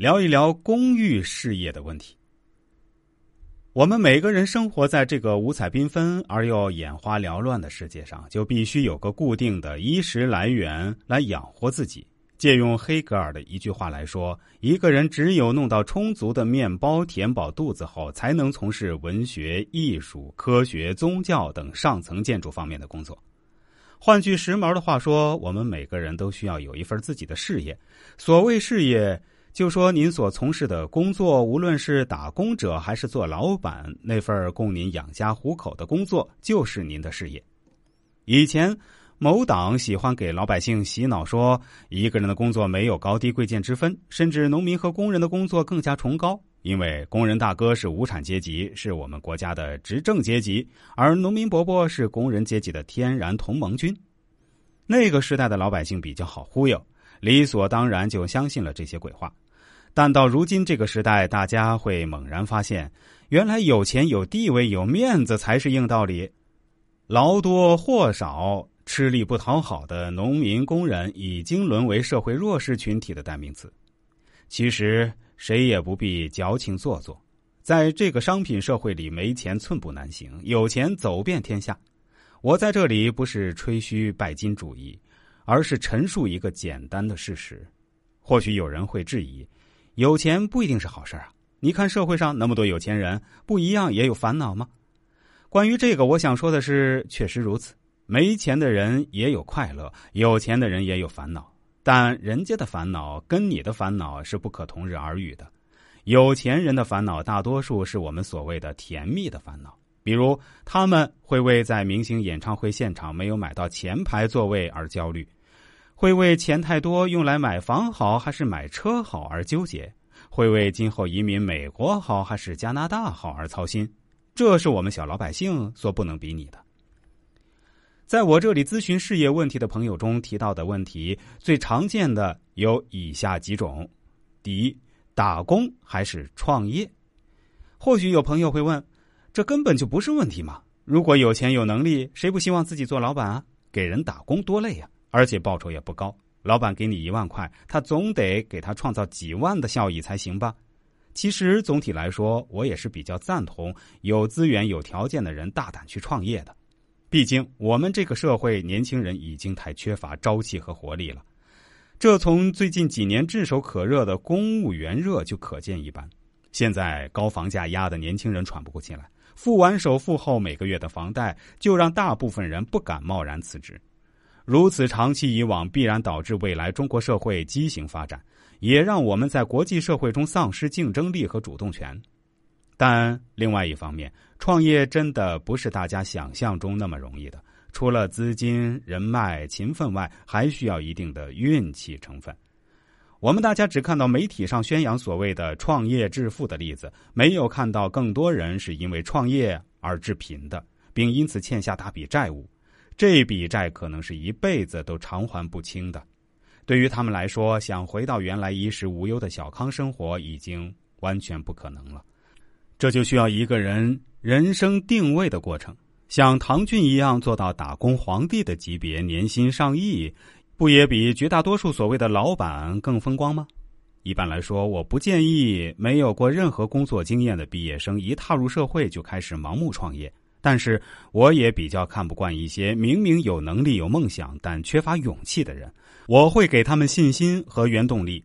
聊一聊公寓事业的问题。我们每个人生活在这个五彩缤纷而又眼花缭乱的世界上，就必须有个固定的衣食来源来养活自己。借用黑格尔的一句话来说，一个人只有弄到充足的面包填饱肚子后，才能从事文学、艺术、科学、宗教等上层建筑方面的工作。换句时髦的话说，我们每个人都需要有一份自己的事业。所谓事业，就说您所从事的工作，无论是打工者还是做老板，那份供您养家糊口的工作，就是您的事业。以前。某党喜欢给老百姓洗脑说，一个人的工作没有高低贵贱之分，甚至农民和工人的工作更加崇高，因为工人大哥是无产阶级，是我们国家的执政阶级，而农民伯伯是工人阶级的天然同盟军。那个时代的老百姓比较好忽悠，理所当然就相信了这些鬼话。但到如今这个时代，大家会猛然发现，原来有钱、有地位、有面子才是硬道理，劳多或少。吃力不讨好的农民工人已经沦为社会弱势群体的代名词。其实谁也不必矫情做作，在这个商品社会里，没钱寸步难行，有钱走遍天下。我在这里不是吹嘘拜金主义，而是陈述一个简单的事实。或许有人会质疑，有钱不一定是好事啊！你看社会上那么多有钱人，不一样也有烦恼吗？关于这个，我想说的是，确实如此。没钱的人也有快乐，有钱的人也有烦恼，但人家的烦恼跟你的烦恼是不可同日而语的。有钱人的烦恼大多数是我们所谓的甜蜜的烦恼，比如他们会为在明星演唱会现场没有买到前排座位而焦虑，会为钱太多用来买房好还是买车好而纠结，会为今后移民美国好还是加拿大好而操心。这是我们小老百姓所不能比拟的。在我这里咨询事业问题的朋友中提到的问题，最常见的有以下几种：第一，打工还是创业？或许有朋友会问，这根本就不是问题嘛？如果有钱有能力，谁不希望自己做老板啊？给人打工多累呀，而且报酬也不高。老板给你一万块，他总得给他创造几万的效益才行吧？其实总体来说，我也是比较赞同有资源有条件的人大胆去创业的。毕竟，我们这个社会年轻人已经太缺乏朝气和活力了，这从最近几年炙手可热的公务员热就可见一斑。现在高房价压得年轻人喘不过气来，付完首付后每个月的房贷，就让大部分人不敢贸然辞职。如此长期以往，必然导致未来中国社会畸形发展，也让我们在国际社会中丧失竞争力和主动权。但另外一方面，创业真的不是大家想象中那么容易的。除了资金、人脉、勤奋外，还需要一定的运气成分。我们大家只看到媒体上宣扬所谓的创业致富的例子，没有看到更多人是因为创业而致贫的，并因此欠下大笔债务。这笔债可能是一辈子都偿还不清的。对于他们来说，想回到原来衣食无忧的小康生活，已经完全不可能了。这就需要一个人人生定位的过程，像唐骏一样做到打工皇帝的级别，年薪上亿，不也比绝大多数所谓的老板更风光吗？一般来说，我不建议没有过任何工作经验的毕业生一踏入社会就开始盲目创业。但是，我也比较看不惯一些明明有能力、有梦想但缺乏勇气的人，我会给他们信心和原动力。